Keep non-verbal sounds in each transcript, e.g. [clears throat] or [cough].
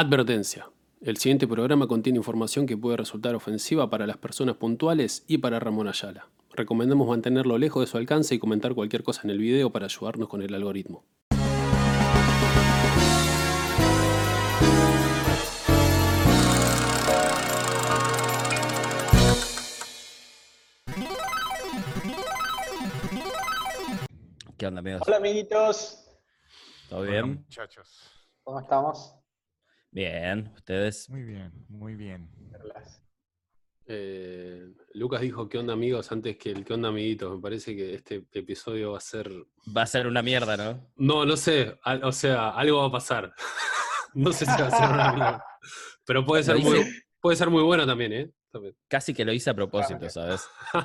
Advertencia. El siguiente programa contiene información que puede resultar ofensiva para las personas puntuales y para Ramón Ayala. Recomendamos mantenerlo lejos de su alcance y comentar cualquier cosa en el video para ayudarnos con el algoritmo. ¿Qué onda, amigos? Hola amiguitos, ¿Todo Hola, bien? muchachos. ¿cómo estamos? Bien, ¿ustedes? Muy bien, muy bien. Perlas. Eh, Lucas dijo qué onda amigos antes que el qué onda amiguitos. Me parece que este episodio va a ser... Va a ser una mierda, ¿no? No, no sé. al- o sea, algo va a pasar. [laughs] no sé si va a ser una mierda. Pero puede ser, muy, puede ser muy bueno también, ¿eh? También. Casi que lo hice a propósito, ¿sabes? [laughs]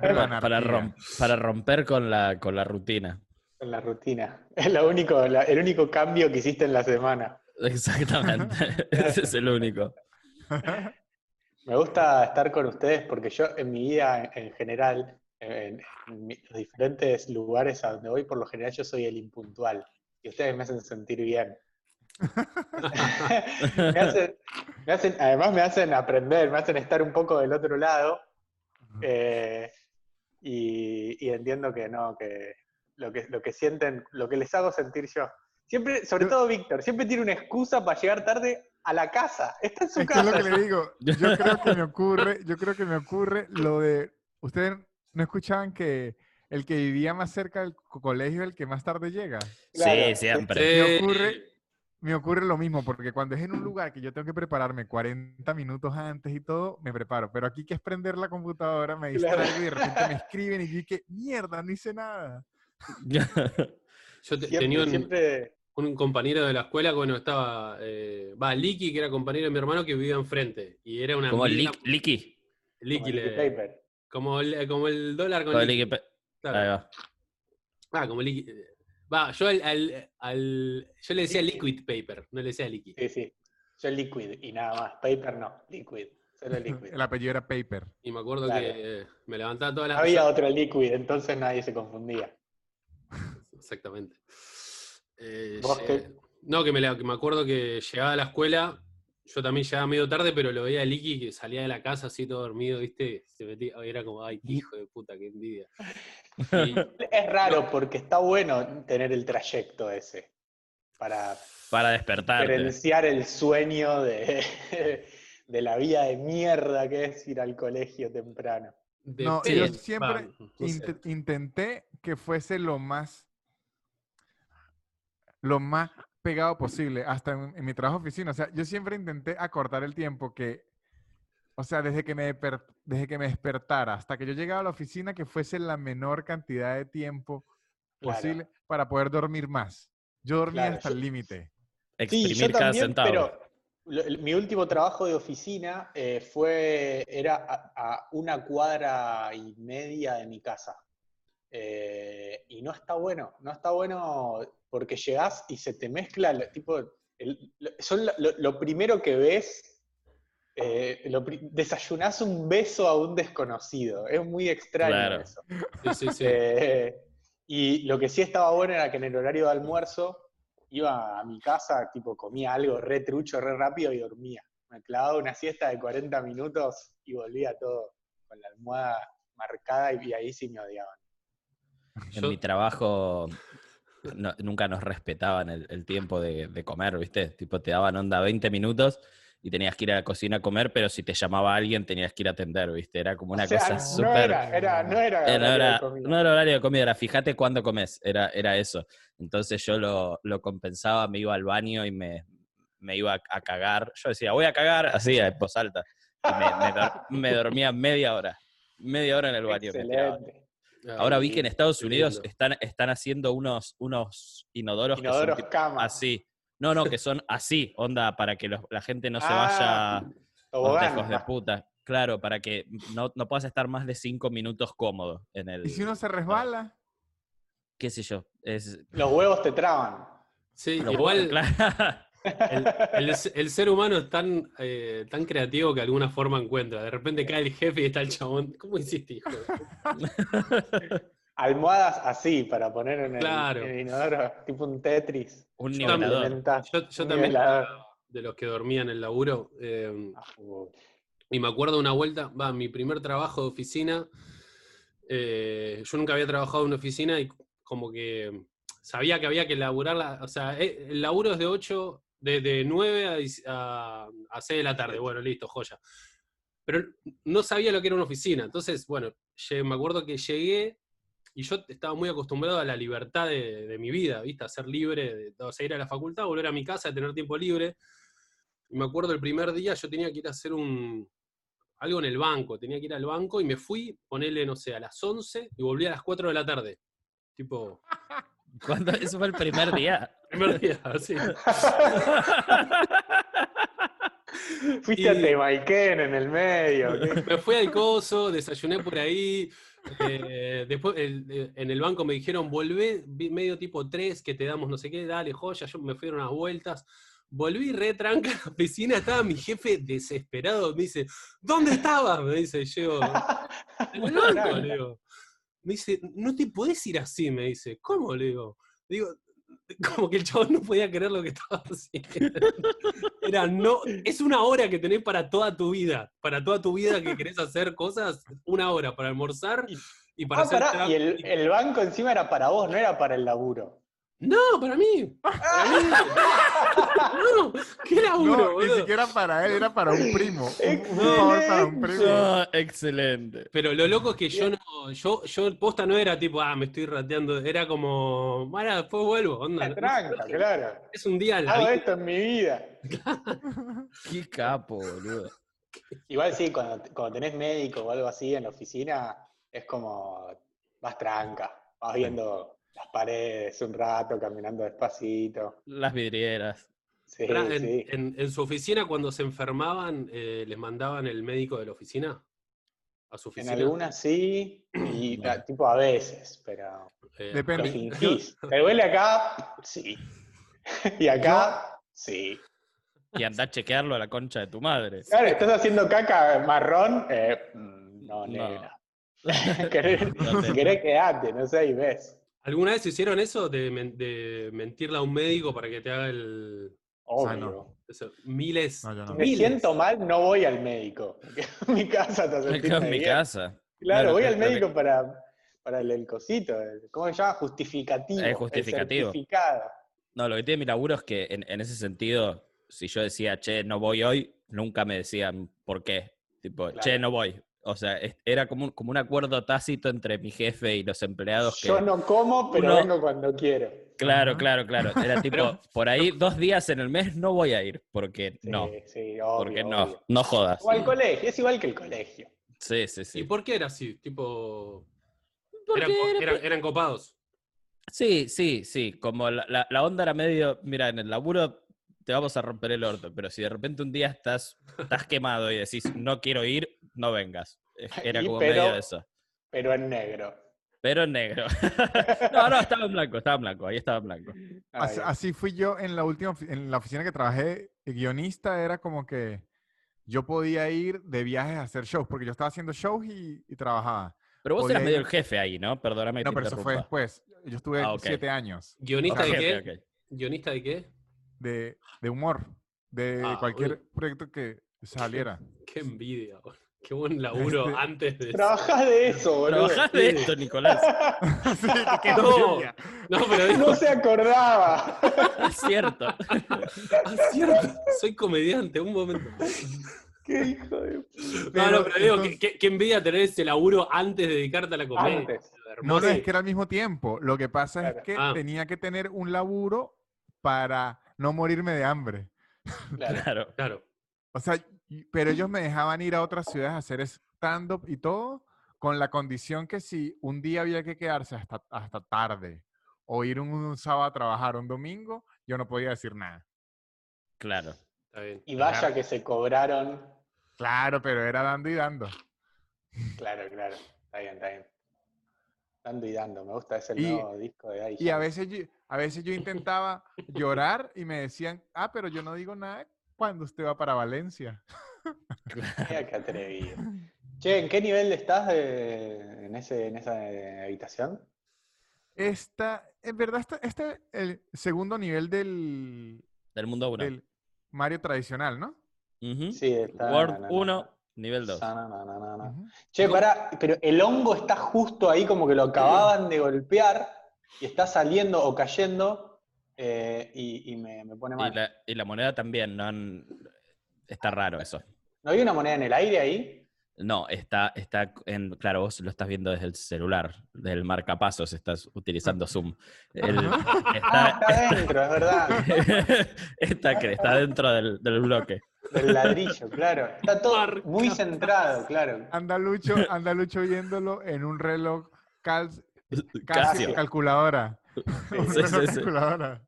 Para, para romper con la, con la rutina. En la rutina. [laughs] Es lo único, la- el único cambio que hiciste en la semana. Exactamente. [laughs] Ese es el único. [laughs] Me gusta estar con ustedes porque yo en mi vida en, en general, en, en los diferentes lugares a donde voy, por lo general yo soy el impuntual. Y ustedes me hacen sentir bien. me hacen, me hacen- además me hacen aprender, me hacen estar un poco del otro lado. Eh, y, y entiendo que no, que lo que lo que sienten, lo que les hago sentir yo. Siempre, sobre todo Víctor, siempre tiene una excusa para llegar tarde a la casa. Está en su Es que es casa. lo que le digo. Yo creo que me ocurre, yo creo que me ocurre lo de. Ustedes no escuchaban que el que vivía más cerca del co- colegio es el que más tarde llega. Claro, sí, siempre. Me ocurre, me ocurre lo mismo, porque cuando es en un lugar que yo tengo que prepararme 40 minutos antes y todo, me preparo. Pero aquí que es prender la computadora, me Claro. distraigo y de repente me escriben y yo que mierda, no hice nada. [laughs] Yo te- Siempre, tenía un, siempre- un compañero de la escuela que bueno, estaba, eh, va, Liki, que era compañero de mi hermano que vivía enfrente. Y era una Lick- Licky. Licky como le- Liquid Paper. como, el, como el dólar con Pe- claro. Ahí va. Ah, como Licky. Va, yo al, al- al- yo le decía liquid paper, no le decía liquid. Sí, sí. Yo liquid y nada más. Paper no, liquid. Solo liquid. [laughs] El apellido era Paper. Y me acuerdo Claro. que me levantaba todas las Había otro liquid, entonces nadie se confundía. [laughs] Exactamente. Eh, ¿Vos lle- qué? No, que me, la- que me acuerdo que llegaba a la escuela, yo también llegaba medio tarde, pero lo veía a Licky que salía de la casa así todo dormido, ¿viste? Se metía, era como, ay, hijo de puta, qué envidia. Y- [laughs] Es raro porque está bueno tener el trayecto ese para Para despertarte. diferenciar el sueño de, [laughs] de la vida de mierda que es ir al colegio temprano. No, yo siempre int- intenté que fuese lo más lo más pegado posible, hasta en, en mi trabajo de oficina. O sea, yo siempre intenté acortar el tiempo que, o sea, desde que me, desde que me despertara hasta que yo llegaba a la oficina, que fuese la menor cantidad de tiempo Claro. posible para poder dormir más. Yo dormía Claro, hasta yo- el límite. Exprimir Sí, yo cada también, centavo. pero lo- el- mi último trabajo de oficina eh, fue, era a, a una cuadra y media de mi casa. Eh, y no está bueno, no está bueno porque llegás y se te mezcla, lo- tipo, el- lo- son lo, primero que ves, eh, lo desayunás un beso a un desconocido, es muy extraño Claro. eso. Sí, sí, sí. Eh, y lo que sí estaba bueno era que en el horario de almuerzo iba a mi casa, tipo comía algo re trucho, re rápido y dormía. Me clavaba una siesta de 40 minutos y volvía todo con la almohada marcada y, ahí sí me odiaban. En [laughs] Yo- mi trabajo no- nunca nos respetaban el, el tiempo de, de comer, ¿viste? Tipo, te daban onda 20 minutos y tenías que ir a la cocina a comer, pero si te llamaba alguien tenías que ir a atender, ¿viste? Era como una O sea, cosa no súper... era, era, no era, horario no, de era, no era horario de comida, era fíjate cuándo comes, era, era eso. Entonces yo lo, lo compensaba, me iba al baño y me, me iba a, a cagar. Yo decía, voy a cagar, así, en voz alta. Y me, me dor- me dormía media hora, media hora en el baño. me Ahora vi que en Estados Unidos están, están haciendo unos, unos inodoros, que son cama. así. No, no, que son así, onda, para que los- la gente no se Ah, vaya hijos de puta. Claro, para que no, no puedas estar más de cinco minutos cómodo en el... Y si uno se resbala, qué sé yo, es... Los huevos te traban. Sí, igual claro. El, el- el ser humano es tan, eh, tan creativo que de alguna forma encuentra. De repente cae el jefe y está el chabón. ¿Cómo hiciste, hijo? [laughs] almohadas así para poner en el, Claro. en el inodoro, tipo un Tetris. Un nivelador. Yo, yo un también nivelador. de los que dormía en el laburo. eh, Ah, y me acuerdo una vuelta, va, mi primer trabajo de oficina. eh, yo nunca había trabajado en una oficina y como que sabía que había que laburar. la- o sea, eh, el laburo es de 8, de, de 9 a, a, a 6 de la tarde. Bueno, listo, joya. Pero no sabía lo que era una oficina. Entonces, bueno, lle- me acuerdo que llegué y yo estaba muy acostumbrado a la libertad de, de mi vida, ¿viste? A ser libre, de, o sea, ir a la facultad, volver a mi casa, tener tiempo libre. Y me acuerdo el primer día yo tenía que ir a hacer un, algo en el banco, tenía que ir al banco y me fui, ponele, no sé, a las 11 y volví a las 4 de la tarde. Tipo, [laughs] ¿Cuándo? Eso fue el primer día. [laughs] primer día, así. [laughs] Fuiste a Y- Temaiken en el medio. ¿qué? Me fui al coso, desayuné por ahí. eh, después el- en el banco me dijeron, volvé medio tipo 3, que te damos no sé qué, dale, joya. Yo me fui a unas vueltas. Volví re tranca a la oficina, estaba mi jefe desesperado. Me dice, ¿dónde estabas? Me dice, yo. [laughs] En el banco, le digo. Me dice, no te podés ir así, me dice. ¿Cómo? Le digo. Digo, [laughs] como que el chabón no podía creer lo que estaba haciendo. Era, no, es una hora que tenés para toda tu vida. Para toda tu vida que querés hacer cosas, una hora para almorzar y para Ah, hacer pará, y el banco encima era para vos, no era para el laburo. No, para mí. Para mí. [laughs] No, ¿qué laburo, No, ni siquiera para él, era para un primo. Un, un favor para un primo. Ah, excelente. Pero lo loco es que yo no, yo, yo posta no era tipo, ah, me estoy rateando, era como, bueno, después vuelvo, onda. La tranca, claro. Es un día Hago esto en mi vida. [laughs] Qué capo, boludo. Igual sí, cuando, cuando tenés médico o algo así en la oficina, es como vas tranca, vas viendo las paredes un rato, caminando despacito. Las vidrieras. Sí, en, sí. en- en su oficina, cuando se enfermaban, eh, les mandaban el médico de la oficina a su En oficina. algunas sí, y [clears throat] Bueno. a- tipo a veces, pero Eh, Depende. fingís. ¿Te duele acá? Sí. [laughs] Y acá, sí. Y anda a chequearlo a la concha de tu madre. Claro, estás haciendo caca marrón, eh, mm, no, No. negra. [laughs] [laughs] Querés- No te- si querés quedate, no sé, y ves. ¿Alguna vez hicieron eso de, men- de mentirle a un médico para que te haga el... Obvio. Ah, no. eso? Miles. No, no. Me siento mal, no voy al médico. [laughs] mi casa te en mi casa. Claro, voy al médico para, para el, el cosito. el- ¿Cómo se llama? Justificativo. Es justificativo. No, lo que tiene mi laburo es que en, en ese sentido, si yo decía, che, no voy hoy, nunca me decían por qué. Tipo, che, no voy. O sea, era como un, como un acuerdo tácito entre mi jefe y los empleados que... Yo no como, pero uno- vengo cuando quiero. Claro, claro, claro. Era [laughs] tipo, Pero- por ahí dos días en el mes no voy a ir, porque Sí, no, sí, obvio, porque no, obvio. no jodas. O al colegio, es igual que el colegio. Sí, sí, ¿Y sí. por qué era así? Tipo... Eran, era- eran- eran copados. Sí, sí, sí. Como la, la- la onda era medio, mira, en el laburo te vamos a romper el orto, pero si de repente un día estás, estás quemado y decís, no quiero ir, no vengas. Era como pero- medio de eso. Pero en negro. Pero en negro. [laughs] no, no, estaba en blanco, estaba en blanco, ahí estaba en blanco. Así, fui yo en la última, en la oficina que trabajé, guionista, era como que yo podía ir de viajes a hacer shows, porque yo estaba haciendo shows y, y trabajaba. Pero vos Podía eras medio ir- el jefe ahí, ¿no? Perdóname que No, te pero eso fue después. Yo estuve Ah, siete años ¿Guionista de qué? ok, ok. ¿Guionista de qué? De, de humor, de Ah, cualquier uy. proyecto que saliera. Qué envidia. boludo. Qué buen [laughs] laburo Este- antes de... Trabajás de eso, boludo. Trabajás de esto, Nicolás. [laughs] Sí, [laughs] qué No. envidia. No, pero digo, No se acordaba. Es cierto. ah, cierto, soy comediante, un momento. Qué hijo de... No, no, pero digo, entonces- qué, qué- qué envidia tener ese laburo antes de dedicarte a la comedia. Antes. No, no, es que era al mismo tiempo. Lo que pasa Claro. es que Ah. tenía que tener un laburo para no morirme de hambre. [laughs] Claro. Claro. O sea, pero ellos me dejaban ir a otras ciudades a hacer stand-up y todo, con la condición que si un día había que quedarse hasta, hasta tarde o ir un, un sábado a trabajar un domingo, yo no podía decir nada. Claro. Está bien. Y vaya que se cobraron. Claro, pero era dando y dando. Claro, claro. Está bien, está bien. Dando y dando. Me gusta ese Y- nuevo disco de Daddy Y a veces yo, a veces yo intentaba llorar y me decían, ah, pero yo no digo nada cuando usted va para Valencia. [laughs] Mira qué atrevido. Che, ¿en qué nivel estás de- en, ese, en esa eh, habitación? Esta, en verdad, está, este es el segundo nivel del, Del mundo 1. del Mario tradicional, ¿no? Sí, está. World na, na, 1, nivel 2. na, na, na, na, na. Ujú. Che, pará, pero el hongo está justo ahí, como que lo acababan de golpear y está saliendo o cayendo eh, y, y me, me pone mal. Y la, y la moneda también, no está raro eso. ¿No hay una moneda en el aire ahí? No, está, está en, claro, vos lo estás viendo desde el celular, del marcapasos, estás utilizando Zoom. El- [laughs] Ah, está, está dentro, es verdad. [laughs] está, que está dentro del, del bloque. Del ladrillo, claro. Está todo muy centrado, claro. Anda Lucho, anda Lucho viéndolo en un reloj cal- casi [laughs] Casio. calculadora. Un Sí, [laughs] reloj sí, sí. calculadora.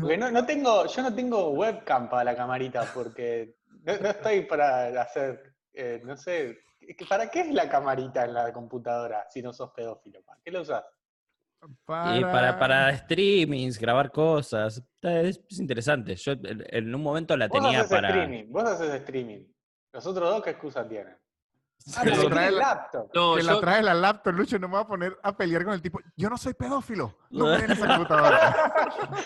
Porque no, no tengo, yo no tengo webcam para la camarita, porque no, no estoy para hacer, eh, no sé, ¿para qué es la camarita en la computadora si no sos pedófilo? ¿Para qué lo usas? Y para, para streamings, grabar cosas, es, es interesante. Yo en en un momento la Vos tenía haces para... streaming, vos haces streaming. Los otros dos, ¿qué excusa tienen? Ah, Que lo trae la- laptop. No, que yo, la trae la laptop, Lucho, no me voy a poner a pelear con el tipo. Yo no soy pedófilo. No me den esa computadora.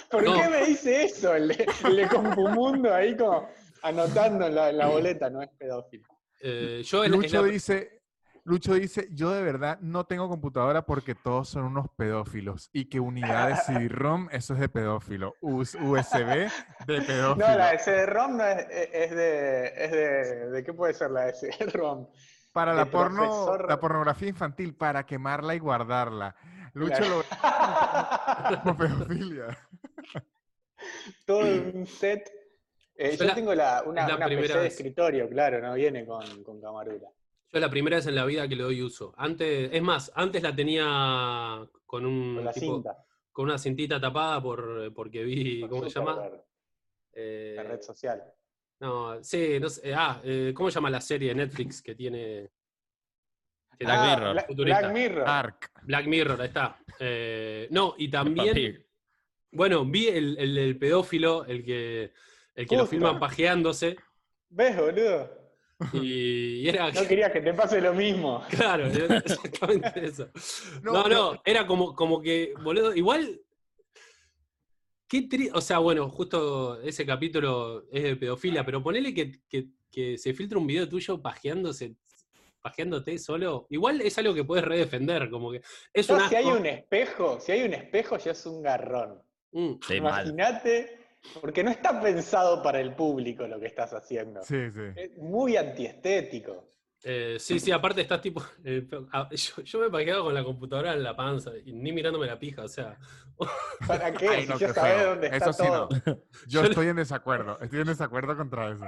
[laughs] ¿Por No. qué me dice eso? El de, el de Compumundo ahí como anotando en la, boleta, no es pedófilo. eh, yo en- en Lucho la- dice, Lucho dice, yo de verdad no tengo computadora porque todos son unos pedófilos y que unidades CD-ROM, eso es de pedófilo. US- USB de pedófilo. No, la de CD-ROM no es, es de, es de... ¿De qué puede ser la de CD-ROM? Para la porno, profesor- la pornografía infantil, para quemarla y guardarla. Lucho lo [laughs] [laughs] como pedofilia. Todo un set. Eh, Yo yo la- tengo la, una, la una primera PC de escritorio, claro, no viene con, con camarula. yo es la primera vez en la vida que le doy uso. Antes, es más, antes la tenía con un Con la tipo- cinta. con una cintita tapada por, porque vi, por ¿cómo se llama? Zuckerberg, Eh, La red social. No, sí, no sé, ah, eh, ¿cómo se llama la serie de Netflix que tiene? que Black da- Mirror. Black, futurista. Black Mirror. Dark. Black Mirror, ahí está. Eh, no, y también, bueno, vi el, el, pedófilo, el que, el que lo filman pajeándose, ¿Ves, boludo? y, y era... No quería que te pase lo mismo. Claro, exactamente eso. No, no, era como, como que, boludo, igual. Qué O sea, bueno, justo ese capítulo es de pedofilia, pero ponele que, que- que se filtra un video tuyo pajeándose, pajeándote solo. Igual es algo que puedes redefender, como que es un si hay un espejo, si hay un espejo ya es un garrón. Mm. Sí. Imagínate, porque no está pensado para el público lo que estás haciendo. Sí, sí. Es muy antiestético. Eh, sí, sí, aparte estás tipo. [laughs] eh, ah, [laughs] yo, yo me pajeaba con la computadora en la panza, y ni mirándome la pija, o sea. [laughs] ¿Para qué? Ay, si no, ya qué sabes feo. dónde está Eso sí todo. no. Yo Yo- estoy en desacuerdo. Estoy en desacuerdo contra eso.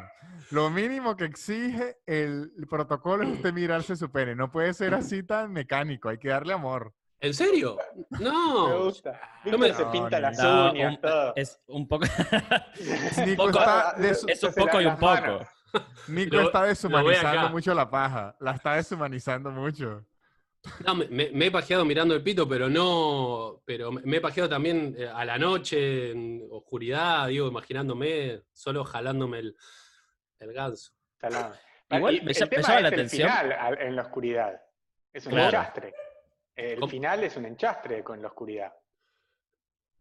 Lo mínimo que exige el protocolo es usted mirarse su pene. No puede ser así tan mecánico. Hay que darle amor. ¿En serio? Me No. gusta. Víctor me- se No, pinta ni- las No, uñas, un- todo. es un poco, poco- es un poco y un poco. Nico Lo- está deshumanizando mucho la paja. La está deshumanizando mucho. No, me, me- me he pajeado mirando el pito, pero no. Pero me me he pajeado también eh, a la noche, en oscuridad, digo, imaginándome, solo jalándome el, el ganso. Igual Y me el tema es la el atención. final al- en la oscuridad. Es un Claro. enchastre. El ¿Cómo? final es un enchastre con la oscuridad.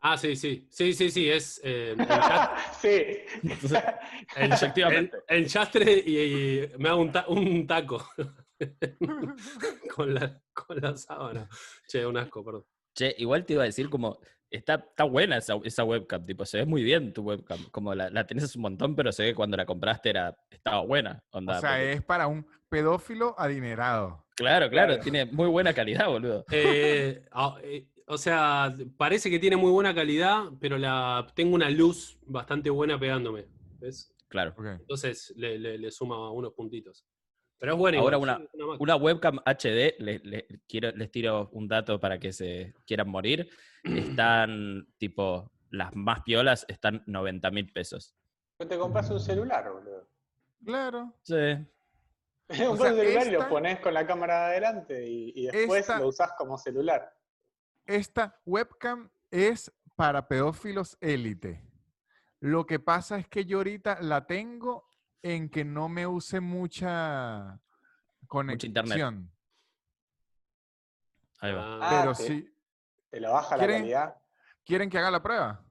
Ah, sí, sí. Sí, sí, sí. Es eh, el, [laughs] chat- sí. [laughs] el- Efectivamente. el- el chastre y, y me hago un, ta- un taco [laughs] con, la, con la sábana. Che, un asco, perdón. Che, igual te iba a decir como, está, está buena esa, esa webcam, tipo, se ve muy bien tu webcam. Como la, la tenés un montón, pero se ve que cuando la compraste era, estaba buena. Onda, O sea, porque- es para un pedófilo adinerado. Claro, claro, Claro. tiene muy buena calidad, boludo. Eh, ah, eh, o sea, parece que tiene muy buena calidad, pero la, tengo una luz bastante buena pegándome. ¿Ves? Claro. Entonces le, le- le suma unos puntitos. Pero es buena. Ahora igual, una- una webcam HD, le- le- quiero, les tiro un dato para que se quieran morir. Están, [clears throat] tipo, las más piolas están 90 mil pesos. Pues te compras un celular, boludo. Claro. Sí. [laughs] Te sea, compras un celular y lo pones con la cámara adelante y, y después esta- lo usás como celular. Esta webcam es para pedófilos élite. Lo que pasa es que yo ahorita la tengo en que no me use mucha conexión. Ahí va. Ah, pero te- sí. ¿Te lo baja la calidad? ¿Quieren que haga la prueba?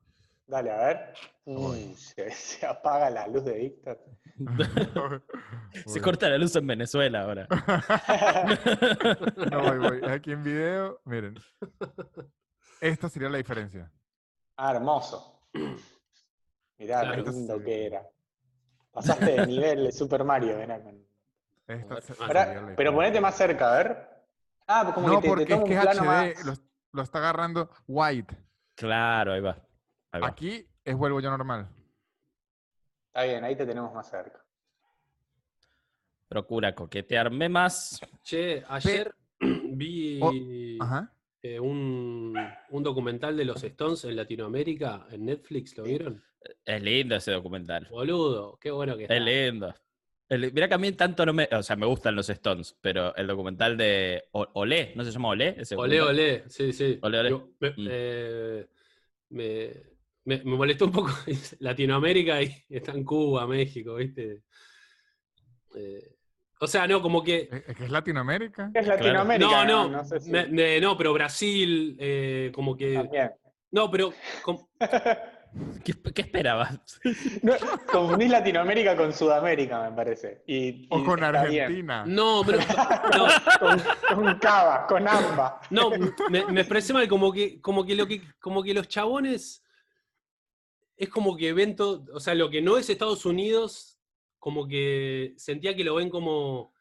Dale, a ver. Mm, se, [laughs] se apaga la luz de Víctor. [laughs] Se corta la luz en Venezuela ahora. [laughs] No, voy, voy. Aquí en video, miren. Esta sería la diferencia. Ah, hermoso. [clears throat] Mirá Claro. qué lindo que era. Pasaste de nivel de Super Mario, ven acá. Pero ponete más cerca, a ver. Ah, como No, que te, te porque es que HD, más. lo, lo está agarrando white. Claro, ahí va. Ahí va. Aquí es vuelvo yo normal. Está bien, ahí te tenemos más cerca. Procura coquetearme más. Che, ayer [clears throat] vi Oh, Ajá. eh, un, un documental de los Stones en Latinoamérica en Netflix, ¿lo vieron? Es lindo ese documental. Boludo, qué bueno que está. Es lindo. El- Mira que a mí tanto no me. O sea, me gustan los Stones, pero el documental de O- Olé, ¿no se llama Olé? Ese Olé, documental? olé, sí, sí. Olé, olé. Me, Mm. eh, me- me- me molestó un poco [laughs] Latinoamérica y está en Cuba, México, ¿viste? Eh, o sea, no, como que. Es es que es Latinoamérica. Es Latinoamérica. No, no, sé si- me- me- no, pero Brasil, eh, como que. También. No, pero. [laughs] ¿Qué, qué esperabas? No, confundís Latinoamérica con Sudamérica, me parece. Y, O y con bien. Argentina. no, pero. [laughs] No, Con, con Cava, con Amba. No, me, me expresé mal, como que, como que lo que, como que los chabones es como que ven todo, o sea, lo que no es Estados Unidos, como que sentía que lo ven como,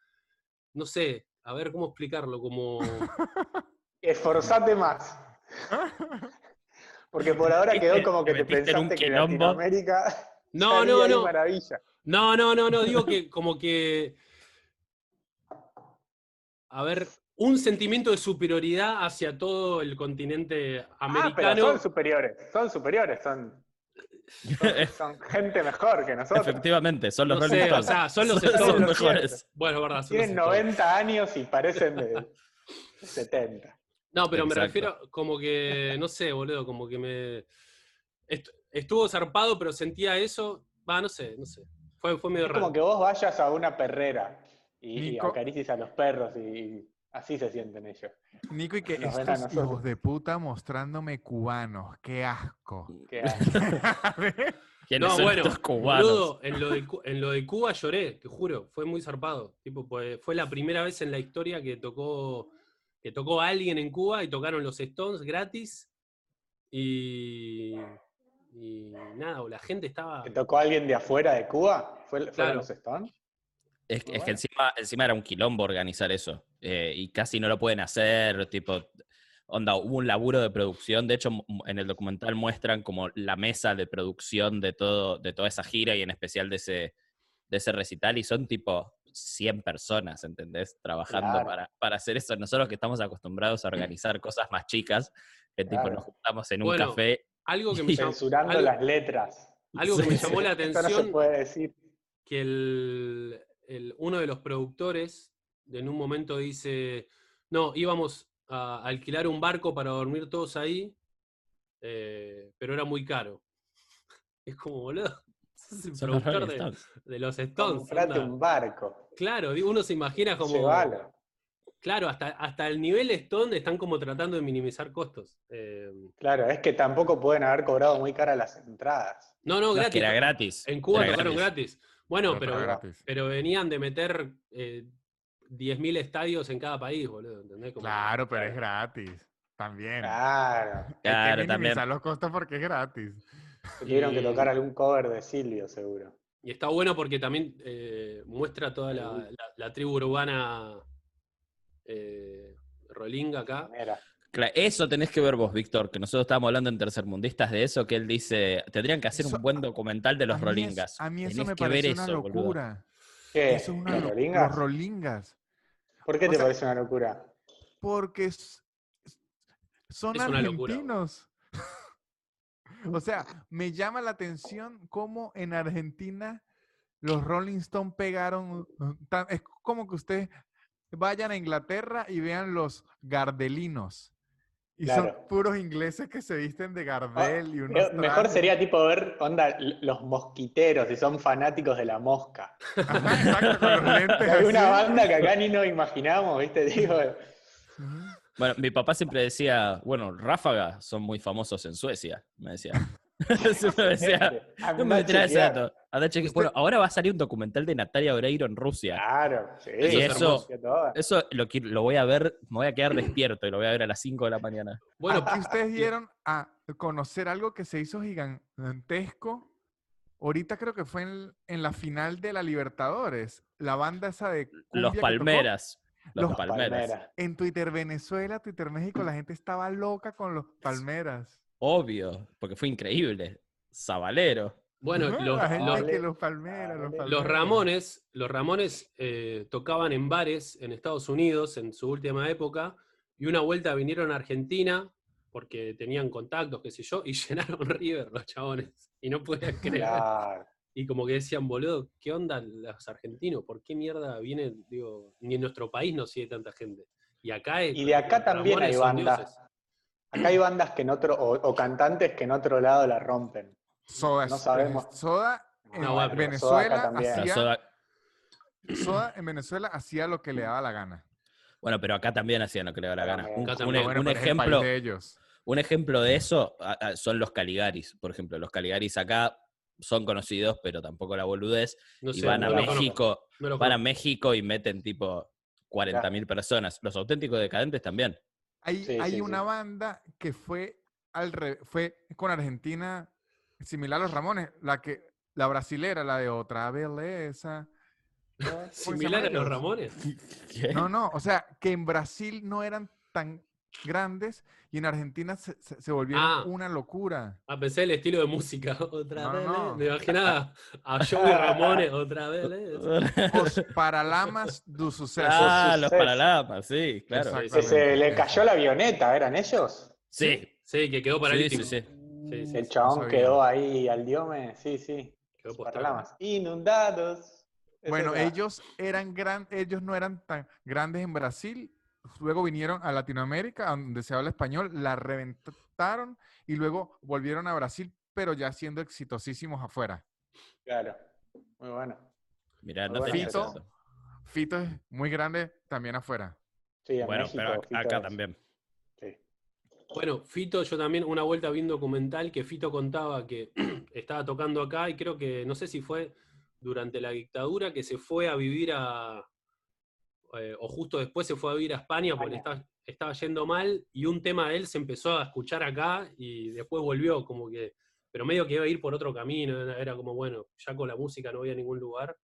no sé, a ver cómo explicarlo, como. [laughs] Esforzate más. [laughs] Porque por ahora quedó como que te pensaste que. Latinoamérica. [laughs] No, no, no. Maravilla. No, no, no, no, digo que como que. A ver, un sentimiento de superioridad hacia todo el continente Ah, pero americano. son superiores. Son superiores. Son, son, [laughs] son gente mejor que nosotros. Efectivamente, son los No Rolling o sea, son los [laughs] Son mejores. bueno, verdad, son los Tienen Stones. 90 años y parecen de 70. No, pero me refiero como que, no sé, boludo, como que me... est- estuvo zarpado, pero sentía eso, va, no sé, no sé. Fue, fue medio Es raro. como que vos vayas a una perrera y, y acaricies a los perros y, y así se sienten ellos. Nico, y que Nos a estos hijos de puta mostrándome cubanos. Qué asco. Que- [laughs] ¿Quiénes No, son bueno, estos cubanos? boludo, en lo, de, en lo de Cuba lloré, te juro, fue muy zarpado. Tipo, pues, fue la primera vez en la historia que tocó, que tocó alguien en Cuba y tocaron los Stones gratis. Y, y nada, la gente estaba... ¿Te tocó alguien de afuera de Cuba? ¿Fue, ¿Fueron Claro. los Stones? Es, es que encima, encima era un quilombo organizar eso. eh, y casi no lo pueden hacer. Tipo, onda, hubo un laburo de producción. De hecho, en el documental muestran como la mesa de producción de, todo, de toda esa gira y en especial de ese, de ese recital. Y son tipo 100 personas, ¿entendés? Trabajando Claro. para, para hacer eso. Nosotros que estamos acostumbrados a organizar [clears throat] cosas más chicas, que tipo Claro. nos juntamos en un Bueno, café. Algo que me [laughs] llamó, Censurando algo- las letras. algo que me Sí, llamó la Esto no se atención puede decir. que el, el- uno de los productores en un momento dice, no, íbamos a alquilar un barco para dormir todos ahí, eh, pero era muy caro. [laughs] Es como, boludo, [laughs] sos el Son productor de, Stones. de los Stones. Comprate un barco. Claro, digo, uno se imagina como... Llévalo. Claro, hasta, hasta el nivel Stone están como tratando de minimizar costos. Eh, Claro, es que tampoco pueden haber cobrado muy caras las entradas. no, no, No, es gratis. que era gratis. En Cuba era tocaron gratis. Bueno, Pero pero, venían de meter eh, 10.000 estadios en cada país, boludo. ¿entendés? Como- Claro, pero es gratis. También. Claro. [laughs] Hay Claro, que también. los costos porque es gratis. [laughs] Tuvieron que tocar algún cover de Silvio, seguro. Y está bueno porque también eh, muestra toda la, la- la tribu urbana eh, rolinga acá. Manera. Eso tenés que ver vos, Víctor, que nosotros estábamos hablando en tercermundistas de eso, que él dice, tendrían que hacer Eso- un buen documental de los a mí es- rolingas. A mí eso Tenés me que ver parece una eso, locura. ¿Qué? Eso es una ¿Los lo- rolingas? Los rolingas. ¿Por qué o te sea- parece una locura? Porque son Es argentinos. [laughs] o sea, me llama la atención cómo en Argentina los Rolling Stones pegaron. tan- es como que ustedes vayan a Inglaterra y vean los Gardelinos. Y son puros ingleses que se visten de Gardel y Eh, unos Mejor trajes. sería tipo ver, onda, los mosquiteros, si son fanáticos de la mosca. Ajá, exacto, con los [laughs] lentes Hay una así. banda que acá ni nos imaginamos, ¿viste? Digo, Ujú. Bueno, mi papá siempre decía, bueno, Ráfaga son muy famosos en Suecia, me decía. [laughs] no me traes ese dato. Bueno, ahora va a salir un documental de Natalia Oreiro en Rusia. Claro, sí. Y es eso, todo. eso lo, voy a ver, me voy a quedar despierto y lo voy a ver a las 5 de la mañana. Bueno, [laughs] Aquí ustedes dieron a conocer algo que se hizo gigantesco. Ahorita creo que fue en, en la final de la Libertadores. La banda esa de cumbia Los. Palmeras. Los, Los Palmeras. Palmera. En Twitter Venezuela, Twitter México, la gente estaba loca con los Palmeras. Obvio, porque fue increíble. Zabalero. bueno, los, los- que los Palmeras, los Los Palmeras. los Ramones, los Ramones eh, tocaban en bares en Estados Unidos en su última época y una vuelta vinieron a Argentina porque tenían contactos, qué sé yo, y [laughs] llenaron River los chabones. Y no podían [laughs] creer. Claro. Y como que decían, boludo, ¿qué onda los argentinos? ¿Por qué mierda vienen? Digo, ni en nuestro país no sigue tanta gente. Y acá es- Y de acá también Ramones hay bandas. Acá hay bandas que en otro, o, o cantantes que en otro lado la rompen. Soda, No sabemos. Soda en No, Soda Venezuela también. Pero hacía, Soda- Soda en Venezuela hacía lo que le daba la gana. Bueno, pero acá también hacían lo que le daba la gana. Un, ejemplo, de ellos. un ejemplo de eso son los Caligaris, por ejemplo. Los Caligaris acá son conocidos, pero tampoco la boludez. No y van no a México, van a. México y meten tipo 40.000 personas. Los auténticos decadentes también. Hay, Sí, hay sí, una sí. banda que fue al re- fue con Argentina similar a los Ramones, la que la brasilera, la de otra belleza. [laughs] ¿Cómo se Similar a los? Ramones. [laughs] ¿Qué? No, no, o sea, que en Brasil no eran tan grandes y en Argentina se, se- se volvieron Ah. una locura. Ah, pensé el estilo de música. [laughs] Otra No, vez. no. Me imaginaba a Joey Ramones [laughs] otra vez. Os Paralamas do Suceso. ah, los. Paralamas, sí, claro. Que se le cayó la avioneta, ¿eran ellos? Sí, Sí, que quedó paralítico. sí, sí. Sí, sí, El chabón quedó ahí al diome, sí, sí. Quedó Para postrado. más. Inundados. Bueno, ellos eran gran, ellos no eran tan grandes en Brasil, luego vinieron a Latinoamérica, donde se habla español, la reventaron y luego volvieron a Brasil, pero ya siendo exitosísimos afuera. Claro. Muy bueno. Mirá, no Fito. Fito es muy grande también afuera. Sí, en Bueno, México, pero Fito acá es- también. sí. Bueno, Fito, yo también una vuelta vi un documental que Fito contaba que [clears throat] estaba tocando acá y creo que, no sé si fue durante la dictadura que se fue a vivir a, eh, o justo después se fue a vivir a España porque España. estaba, estaba yendo mal y un tema de él se empezó a escuchar acá y después volvió como que, pero medio que iba a ir por otro camino, era, como, bueno, ya con la música no voy a ningún lugar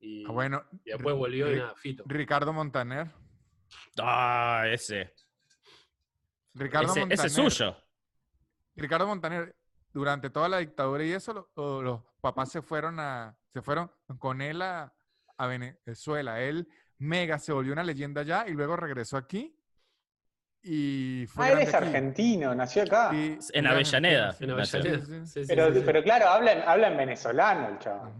y, Ah, bueno, y después volvió y nada, Fito. Ricardo Montaner. Ah, ese. Ricardo Ese, Montaner. ese es suyo. Ricardo Montaner, durante toda la dictadura y eso, lo- lo- los papás se fueron a, se fueron con él a, a Venezuela. Él mega se volvió una leyenda allá y luego regresó aquí. Y fue Ah, él grande es aquí. argentino, nació acá. Sí, En Avellaneda. En. Sí, sí. Pero, claro, habla en, habla en venezolano el chavo.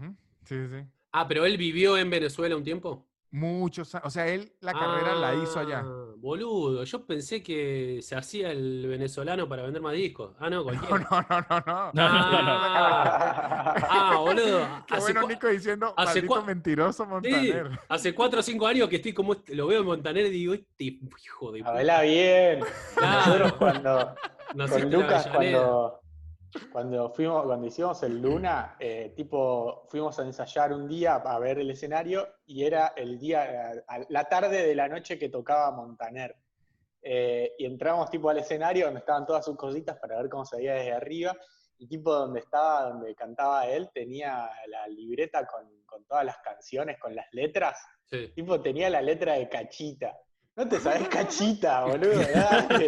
Sí, sí. Ah, pero él vivió en Venezuela un tiempo. Muchos años. O sea, él la carrera la hizo allá. Ah, Boludo, yo pensé que se hacía el venezolano para vender más discos. Ah, no, [laughs] No, cualquiera. no, no, no, no. [laughs] No, no, no, no. Ah, ah, boludo. [laughs] Qué Hace, bueno Nico diciendo, hace mentiroso sí, Montaner. hace cuatro o cinco años que estoy como este- lo veo en Montaner y digo, este hijo de puta. Habla bien. Claro. Nosotros cuando, Naciste con Lucas cuando, cuando fuimos, cuando hicimos el Luna, eh, tipo, fuimos a ensayar un día a ver el escenario y era el día, la tarde de la noche que tocaba Montaner. Eh, y entramos tipo al escenario donde estaban todas sus cositas para ver cómo se veía desde arriba. Y tipo donde estaba, donde cantaba él, tenía la libreta con, con todas las canciones, con las letras. Sí. Tipo, tenía la letra de Cachita. No te sabes Cachita, boludo. Dale.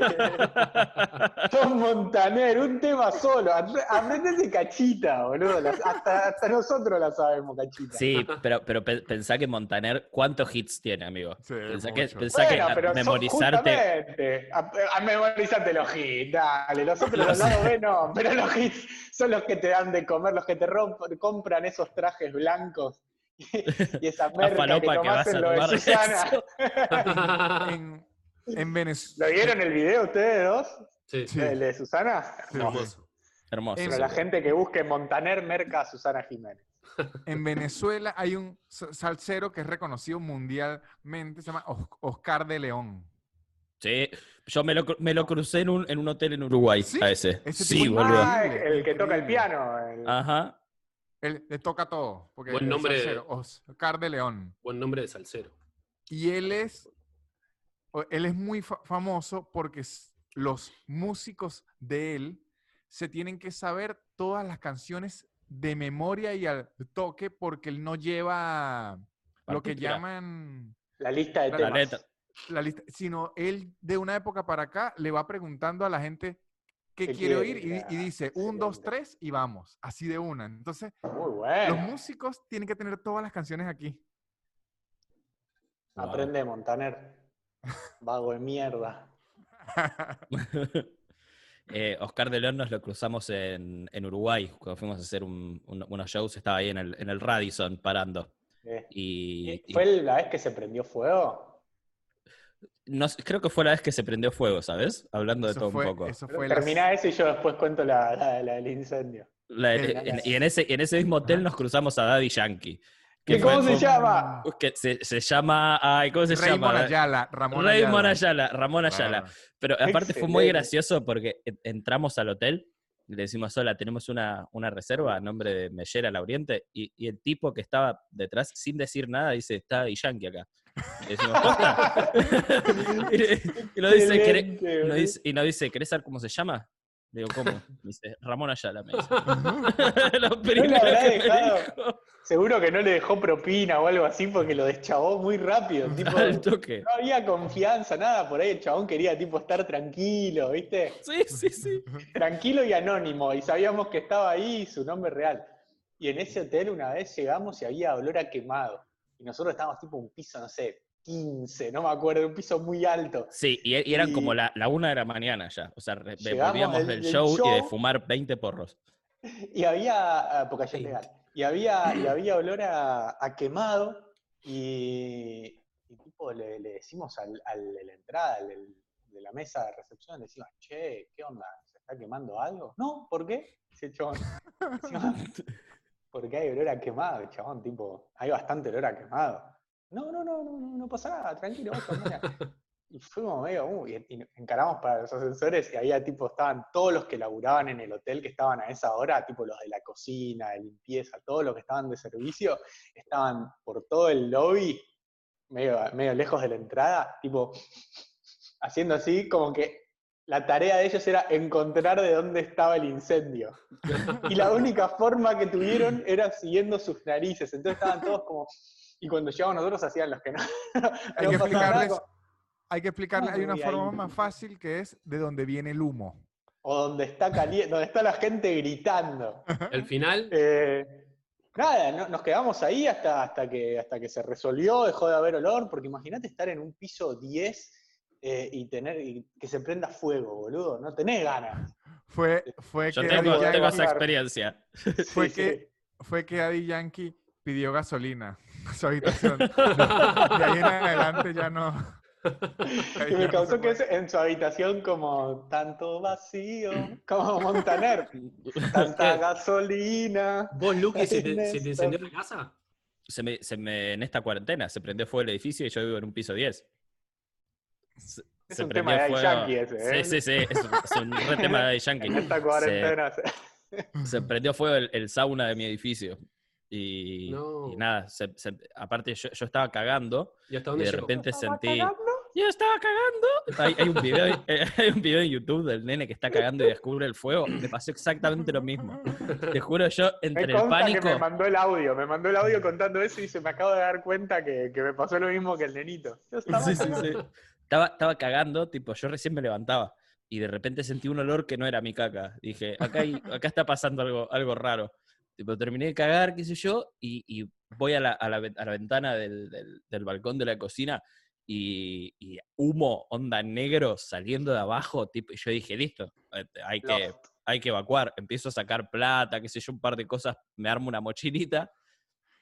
Tom Montaner, un tema solo. Apre- Aprendete Cachita, boludo. Hasta, hasta nosotros la sabemos, Cachita. Sí, pero, pero pe- pensá que Montaner, ¿cuántos hits tiene, amigo? Sí, pensá que, pensá que Bueno, pero son memorizarte. a memorizarte los hits, dale. Los otros los lados B no, pero los hits son los que te dan de comer, los que te romp- compran esos trajes blancos [laughs] y, esa La merca que falopa que vas a en lo de Susana. eso. [laughs] en, En ¿Lo Venezuela. vieron el video ustedes dos? Sí, Sí. ¿El de Susana? Sí, No. hermoso. Hermoso. La gente que busque Montaner merca a Susana Jiménez. [laughs] En Venezuela hay un sa- salsero que es reconocido mundialmente, se llama Os- Oscar de León. Sí, yo me lo, me lo crucé en un, en un hotel en Uruguay ¿Sí? a ese. Ese sí, boludo. Ah, el, que toca el piano. el- Ajá. Él le toca todo. Porque Buen nombre de- salsero, Oscar de León. Buen nombre de salsero. Y él es, él es muy fa- famoso porque los músicos de él se tienen que saber todas las canciones de memoria y al toque porque él no lleva lo que llaman La lista de La La temas. letra. la lista, sino él de una época para acá le va preguntando a la gente qué ¿Qué quiere oír y, di- y dice un, dos, tres y vamos, así de una. Entonces, Muy los músicos tienen que tener todas las canciones aquí. Wow. Aprende Montaner. Vago de mierda. [laughs] [laughs] Eh, Oscar de León nos lo cruzamos en, en Uruguay, cuando fuimos a hacer un- un- unos shows, estaba ahí en el, en el Radisson parando. Eh, Y, y ¿Fue la vez que se prendió fuego? No creo que fue la vez que se prendió fuego, ¿sabes? Hablando de Eso todo fue, un poco. eso fue las- Termina eso y yo después cuento la, la- la del incendio. La- el- en- y en ese, en ese mismo hotel nos cruzamos a Daddy Yankee. ¿Y que fue- cómo se fue- llama? que se, se llama. Ay, ¿Cómo se Raymond llama? Ayala, Ramón Raymond Ayala. Ayala, Ramón Ayala. Claro. Pero aparte fue muy gracioso porque en- entramos al hotel, le decimos, hola, tenemos una, una reserva a nombre de Mellera La Oriente, y, y el tipo que estaba detrás, sin decir nada, dice, está Yankee acá. Y decimos, "¿Posta?". [laughs] [laughs] y, le- y nos dice, "¿Querés-" Excelente, y nos boludo. dice- y nos dice, ¿querés saber cómo se llama? Le digo, ¿cómo? [laughs] Me dice, Ramón Ayala, me dice. Lo primero habrá que me dejado? dijo, Seguro que no le dejó propina o algo así porque lo deschavó muy rápido. [laughs] Tipo, toque. no había confianza, nada. Por ahí el chabón quería tipo estar tranquilo, ¿viste? Sí, sí, sí. [laughs] Tranquilo y anónimo. Y sabíamos que estaba ahí su nombre real. Y en ese hotel una vez llegamos y había olor a quemado. Y nosotros estábamos tipo un piso, no sé, 15, no me acuerdo, un piso muy alto. Sí, y, y eran Y- como la, la una de la mañana ya. O sea, volvíamos del- del, del show, y de fumar 20 porros. Y había, ah, porque allá es legal, y había, y había olor a, a quemado y, y tipo le, le decimos al, al de la entrada, al de la mesa de recepción, le decimos, che, ¿qué onda? ¿Se está quemando algo? No, ¿por qué? Dice chabón. Decimos, [laughs] porque hay olor a quemado, chabón, tipo, hay bastante olor a quemado. No, no, no, no, no, pasa nada, tranquilo, vos tomá". Y fuimos medio, uh, y, y encaramos para los ascensores y había tipo, estaban todos los que laburaban en el hotel que estaban a esa hora, tipo los de la cocina, de limpieza, todos los que estaban de servicio, estaban por todo el lobby, medio, medio lejos de la entrada, tipo, haciendo así, como que la tarea de ellos era encontrar de dónde estaba el incendio. Y la única forma que tuvieron era siguiendo sus narices. Entonces estaban todos como. Y cuando llegamos nosotros hacían los que no. Hay [laughs] no que explicarles, como- hay que explicarles, hay una ahí. forma más fácil que es de donde viene el humo. O donde está caliente, donde está la gente gritando. El final, Eh, nada, no- nos quedamos ahí hasta, hasta, que, hasta que se resolvió, dejó de haber olor, porque imagínate estar en un piso 10 eh, y tener y que se prenda fuego, boludo. No tenés ganas. Fue, fue Yo que tengo, Daddy ya tengo Yankee- esa experiencia. Fue Sí, que- sí. fue que Daddy Yankee pidió gasolina a su habitación. De ahí en adelante ya no. Y me causó que es en su habitación como tanto vacío, como Montaner, tanta gasolina. ¿vos, Luqui, se te, se te encendió la casa? Se me, se me- en esta cuarentena se prendió fuego el edificio y yo vivo en un piso 10. Se, Es se un tema de fuego- Yankee ese, ¿eh? Sí, sí, sí, es, un- es un re tema de [laughs] Yankee. En esta Se, cuarentena. [laughs] se- se prendió fuego el, el sauna de mi edificio. Y, No. y nada, se- se- aparte yo, yo estaba cagando ¿Y hasta y dónde de llegó? repente ¿Estaba sentí... cagando? Yo estaba cagando. Hay, hay un video, [laughs] eh, hay un video en YouTube del nene que está cagando y descubre el fuego. Me pasó exactamente lo mismo. Te juro, yo Me entre el pánico... que me mandó el audio, me mandó el audio contando eso y se me acabo de dar cuenta que, que me pasó lo mismo que el nenito. Yo estaba Sí, sí, sí. Estaba, estaba cagando, tipo, yo recién me levantaba y de repente sentí un olor que no era mi caca. Dije, acá, hay- [laughs] acá está pasando algo, algo raro. Tipo, terminé de cagar, qué sé yo, y, y voy a la, a la a la ventana del, del- del balcón de la cocina y, y humo, onda negro, saliendo de abajo, tipo, y yo dije, listo, eh, hay que, hay que evacuar. Empiezo a sacar plata, qué sé yo, un par de cosas, me armo una mochilita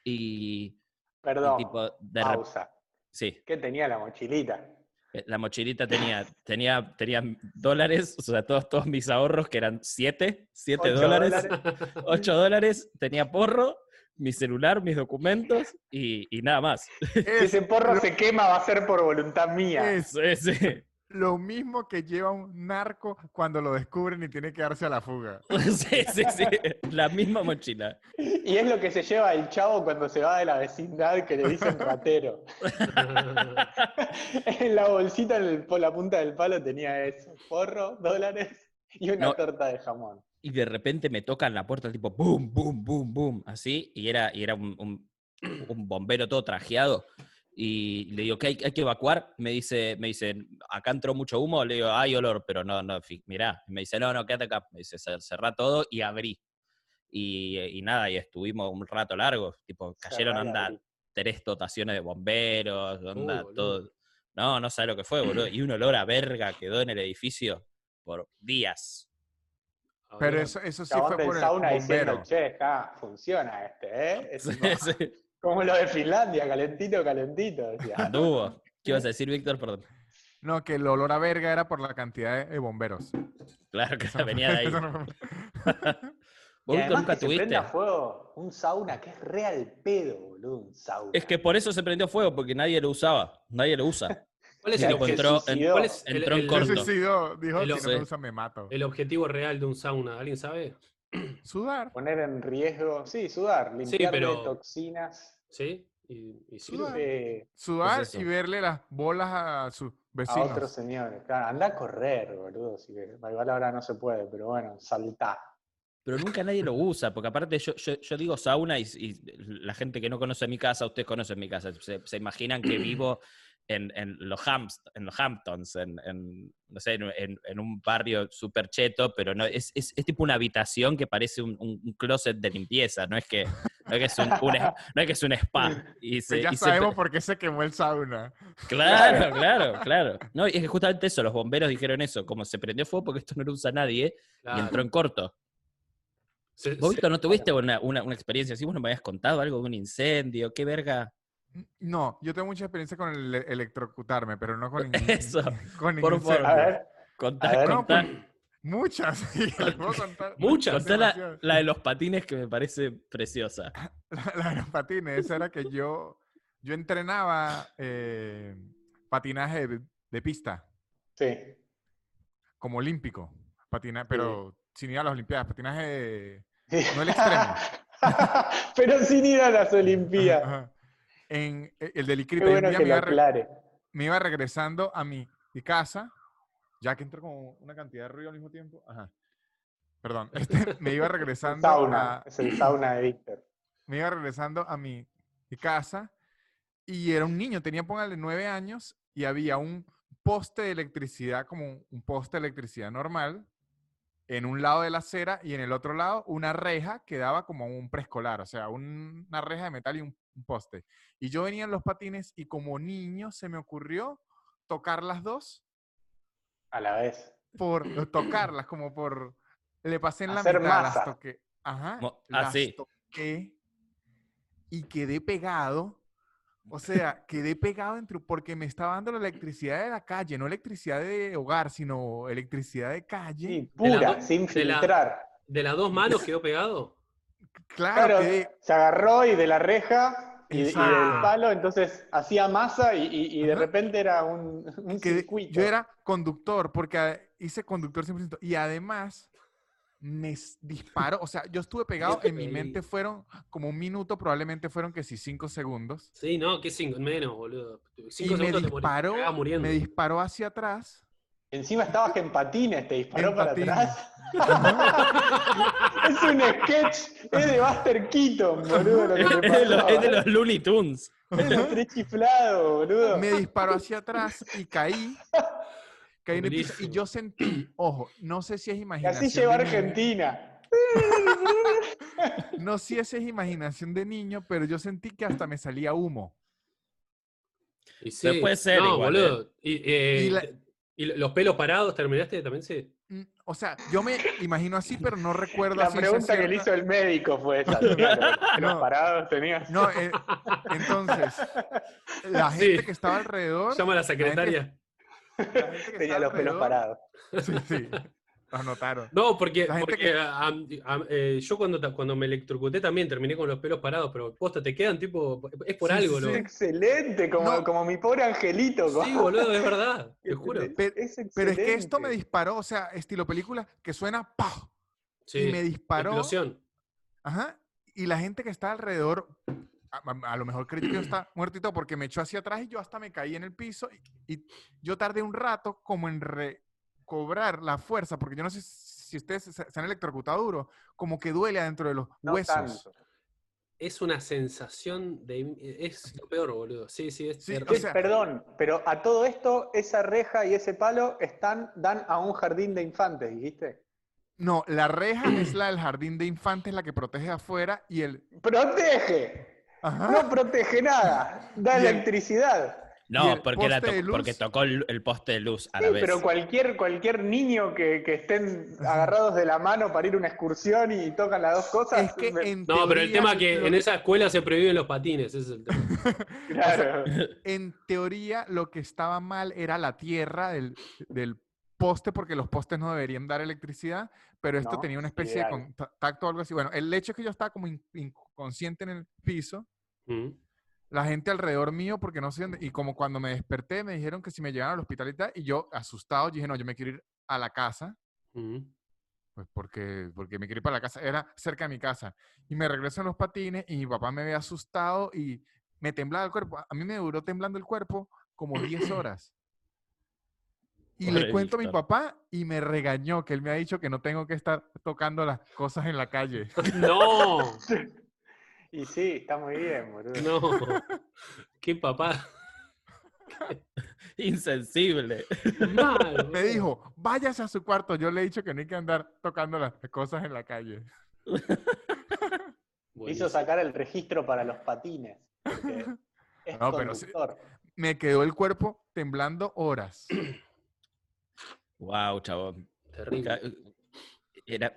y, y Perdón, tipo, de pausa. Sí, ¿Qué tenía la mochilita? Eh, La mochilita tenía, [laughs] tenía, tenía dólares, o sea, todos, todos mis ahorros, que eran 7, 7 Ocho dólares, dólares. [laughs] 8 dólares, tenía porro, mi celular, mis documentos y, y nada más. Ese porro [laughs] se quema, va a ser por voluntad mía. Es Sí, sí. Lo mismo que lleva un narco cuando lo descubren y tiene que darse a la fuga. [laughs] Sí, sí, sí. La misma mochila. Y es lo que se lleva el chavo cuando se va de la vecindad que le dicen ratero. [laughs] en la bolsita, en el- por la punta del palo, tenía eso: porro, dólares y una No. torta de jamón. Y de repente me tocan la puerta, tipo, boom, boom, boom, boom, así, y era, y era un, un- un bombero todo trajeado. Y le digo, ¿qué hay, hay que evacuar? Me dice, me dice, acá entró mucho humo. Le digo, hay olor, pero no, no, mirá. Me dice, no, no, quédate acá. Me dice, "cer- cerrá todo y abrí. Y, y nada, y estuvimos un rato largo. Tipo, cayeron, anda, tres dotaciones de bomberos, onda, boludo. todo. No, no sabe lo que fue, boludo. Y un olor a verga quedó en el edificio por días. Pero eso, eso sí fue por el sauna diciendo, bombero. che, acá funciona este, ¿eh? [laughs] Es sí. Como lo de Finlandia, calentito, calentito. decía. Anduvo. ¿Qué ibas a decir, Víctor? Perdón. No, que el olor a verga era por la cantidad de, de bomberos. Claro que Eso no- venía de ahí. no [laughs] Y ¿Vos, Víctor, además nunca que se tuviste? prenda fuego un sauna, que es real pedo, boludo, un sauna. Es que por eso se prendió fuego, porque nadie lo usaba. Nadie lo usa. ¿Cuál es, el, encontró en- suicidó. cuál es el- entró en el- Se corto. suicidó, dijo, El- si no me sí. usa me mato. el objetivo real de un sauna? ¿Alguien sabe? Sudar. Poner en riesgo, sí, sudar, limpiarle pero- toxinas. ¿Sí? ¿Y, y sirve? Sudar. y verle las bolas a sus a vecinos. otros señores. Claro, anda a correr, boludo. Así que igual ahora no se puede, pero bueno, saltá. Pero nunca nadie lo usa, porque aparte yo, yo, yo digo sauna y, y la gente que no conoce mi casa, ustedes conocen mi casa, se, se imaginan que vivo en, en los, Hams- en los Hamptons, en, en, no sé, en, en- un barrio súper cheto, pero no, es, es, es tipo una habitación que parece un, un- un closet de limpieza, no es que, no es, que es, un, no es que es un spa. Y se, Pues ya y sabemos por qué se quemó el sauna. Claro, [laughs] claro, claro. No, y es que justamente eso, los bomberos dijeron eso, como se prendió fuego porque esto no lo usa nadie, y entró en corto. Se- ¿Vos, Víctor, no tuviste una, una, una experiencia así? ¿Vos no me habías contado algo de un incendio? ¿Qué verga? No, yo tengo mucha experiencia con el electrocutarme, pero no con ningún, Eso, [laughs] con por favor. A ver, Contá, A ver. No, contá- pues, Muchas, [laughs] sí, les puedo contar. Muchas. contá la, la de los patines que me parece preciosa. [laughs] La, la de los patines, esa era que yo, yo entrenaba eh, patinaje de, de pista, sí. como olímpico, patina, pero sin ir a las Olimpiadas, patinaje no el extremo. pero sin ir a las Ajá, Olimpiadas. ajá. En eh, el del Icrita, bueno me me iba regresando a mi, mi casa, ya que entró como una cantidad de ruido al mismo tiempo. Ajá. Perdón, [laughs] este, me iba regresando Sauna, a, es el sauna de Víctor. [clears throat] me iba regresando a mi, mi casa y era un niño, tenía, póngale, nueve años y había un poste de electricidad, como un, un poste de electricidad normal, en un lado de la acera y en el otro lado una reja que daba como un preescolar, o sea, un- una reja de metal y un, un poste. Y yo venía en los patines y como niño se me ocurrió tocar las dos, A la vez. por [clears throat] tocarlas, como por... Le pasé en la mitad, masa. las toqué. Ajá. Mo- ah, las sí. toqué y quedé pegado. O sea, quedé pegado entre, porque me estaba dando la electricidad de la calle, no electricidad de hogar, sino electricidad de calle. Sí, pura, sin de la- filtrar. ¿De las dos manos quedó pegado? Claro, Claro, quedé- se agarró y de la reja y, y del palo, entonces hacía masa y, y- y de Ajá. repente era un, un quedé- circuito. yo era conductor, porque ah, hice conductor 100%. Y además me disparó, o sea, yo estuve pegado, en mi mente fueron como un minuto, probablemente fueron que sí, cinco segundos. Sí, no, que cinco, menos, boludo. Cinco y me te disparó, me disparó hacia atrás. Encima estabas en patines, te disparó En para patines. atrás. [laughs] es un sketch, es de Buster Keaton, boludo, lo que Es te de, los, es de los Looney Tunes. Es el tres chiflado, boludo. me disparó hacia atrás y caí. [laughs] Y yo sentí, [clears throat] ojo, no sé si es imaginación. así llegó a de niño, Argentina. [laughs] No sé si es imaginación de niño, pero yo sentí que hasta me salía humo. Y Pero sí, puede ser no, igual, boludo. Y, eh, Y la- y los pelos parados terminaste también, sí. Mm, O sea, yo me imagino así, pero no recuerdo La pregunta que le hizo el médico fue esa. Claro, los [laughs] No. parados tenías. No, eh, entonces, la [laughs] Sí. gente que estaba alrededor, Llama a la secretaria. Tenía los pelos parados. Sí, sí. Los notaron. No, porque, La gente porque, que- a- a- eh, yo cuando, cuando me electrocuté también terminé con los pelos parados, pero posta, te quedan tipo. Es por Sí, algo, sí, ¿no? sí. Excelente, como, No. como mi pobre angelito. Sí, boludo, es verdad, te juro. Pero- Es Pero es que esto me disparó, o sea, estilo película, que suena ¡pah! Sí, y me disparó. explosión. Ajá. Y la gente que está alrededor, a, lo mejor creyó que y [clears throat] todo, porque me echó hacia atrás y yo hasta me caí en el piso. Y, y yo tardé un rato como en recobrar la fuerza, porque yo no sé si ustedes se, se han electrocutado duro, como que duele adentro de los No huesos. tanto. Es una sensación de. Es lo peor, boludo. Sí, sí, es Sí, o sea- perdón, pero a todo esto, esa reja y ese palo están, dan a un jardín de infantes, ¿dijiste? No, la reja es la del jardín de infantes, la que protege afuera, y el... ¡Protege! Ajá. No protege nada, da electricidad. ¿Y No, porque, la to- porque tocó el, el poste de luz a Sí, la vez. pero cualquier, cualquier niño que, que estén agarrados de la mano para ir a una excursión y tocan las dos cosas. Es que me- No, pero el tema que lo- en esa escuela se prohíben los patines, ese es el tema. [laughs] claro. en teoría lo que estaba mal era la tierra del, del poste, porque los postes no deberían dar electricidad, pero esto No, tenía una es especie de contacto o algo así. Bueno, el hecho es que yo estaba como in- inconsciente en el piso, Mm. la gente alrededor mío, porque no sé dónde, y como cuando me desperté me dijeron que si me llevaban al hospital y tal, y yo asustado dije, no, yo me quiero ir a la casa, Mm. pues porque, porque me quiero ir para la casa, era cerca de mi casa. Y me regreso en los patines y mi papá me ve asustado y me temblaba el cuerpo. A mí me duró temblando el cuerpo como 10 [clears throat] horas. Y le cuento a mi papá y me regañó que él me ha dicho que no tengo que estar tocando las cosas en la calle. [laughs] No, [laughs] Y sí, está muy bien, boludo. no. [laughs] Qué papá. [laughs] Insensible. Mal, [laughs] Me dijo, váyase a su cuarto. Yo le he dicho que no hay que andar tocando las cosas en la calle. Hizo sacar el registro para los patines. es No, pero sí-. Me quedó el cuerpo temblando horas. [clears throat] Wow, chabón. Terrible. Ca- Era,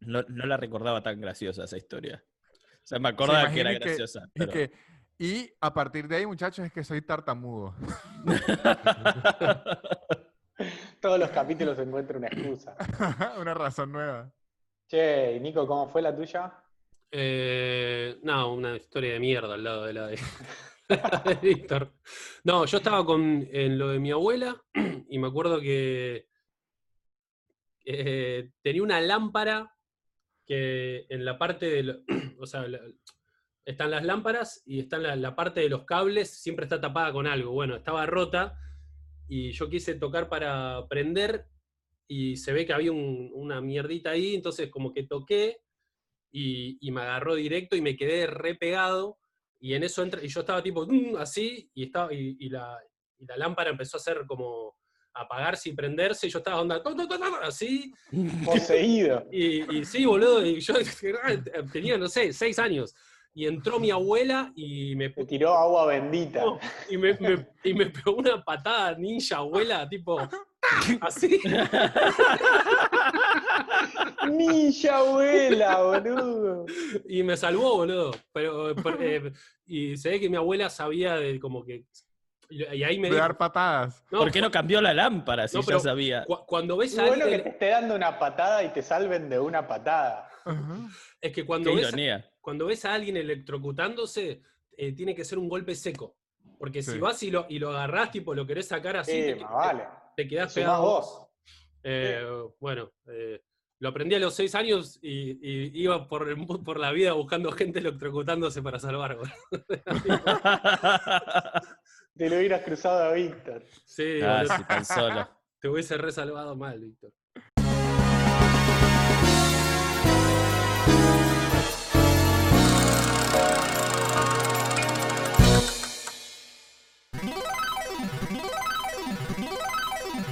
no, no la recordaba tan graciosa esa historia. O sea, me acordaba que era graciosa. Y, pero- que, y a partir de ahí, muchachos, es que soy tartamudo. [laughs] Todos los capítulos se encuentra una excusa. [laughs] Una razón nueva. Che, y Nico, ¿cómo fue la tuya? Eh, no, una historia de mierda al lado de la de, [laughs] de Víctor. No, yo estaba con, en lo de mi abuela [clears throat] y me acuerdo que eh, tenía una lámpara que en la parte de... lo- [clears throat] o sea, están las lámparas y está la, parte de los cables, siempre está tapada con algo. Bueno, estaba rota y yo quise tocar para prender y se ve que había un- una mierdita ahí, entonces como que toqué y, me agarró directo y me quedé re pegado y en eso entra, y yo estaba tipo "Mm", así y la, y la lámpara empezó a hacer como apagarse y prenderse y yo estaba onda, así [laughs] Poseído. y, y sí, boludo, y yo tenía, no sé, seis años y entró mi abuela y me, Te tiró agua bendita. y me, me- y me pegó una patada ninja abuela, tipo [laughs] así. Ninja abuela, boludo. Y me salvó, boludo. Pero, por- eh, y se ve que mi abuela sabía de como que. Y ahí me De dijo, dar patadas. no, ¿Por qué no cambió la lámpara si No, ya sabía? cu- cuando ves a bueno que te esté dando una patada y te salven de una patada. Ajá. es que Qué cuando ves, ironía. cuando ves a alguien electrocutándose, eh, tiene que ser un golpe seco. Porque si vas y lo, y lo agarrás, tipo, lo querés sacar así, Sí, te, más vale. te quedás Sumás pegado. vos. Eh, Bueno, eh, lo aprendí a los seis años y, y iba por, el por la vida buscando gente electrocutándose para salvar. [laughs] Te lo hubieras cruzado a Víctor. Sí, ah, sí, tan solo. [laughs] te hubiese resalvado mal, Víctor.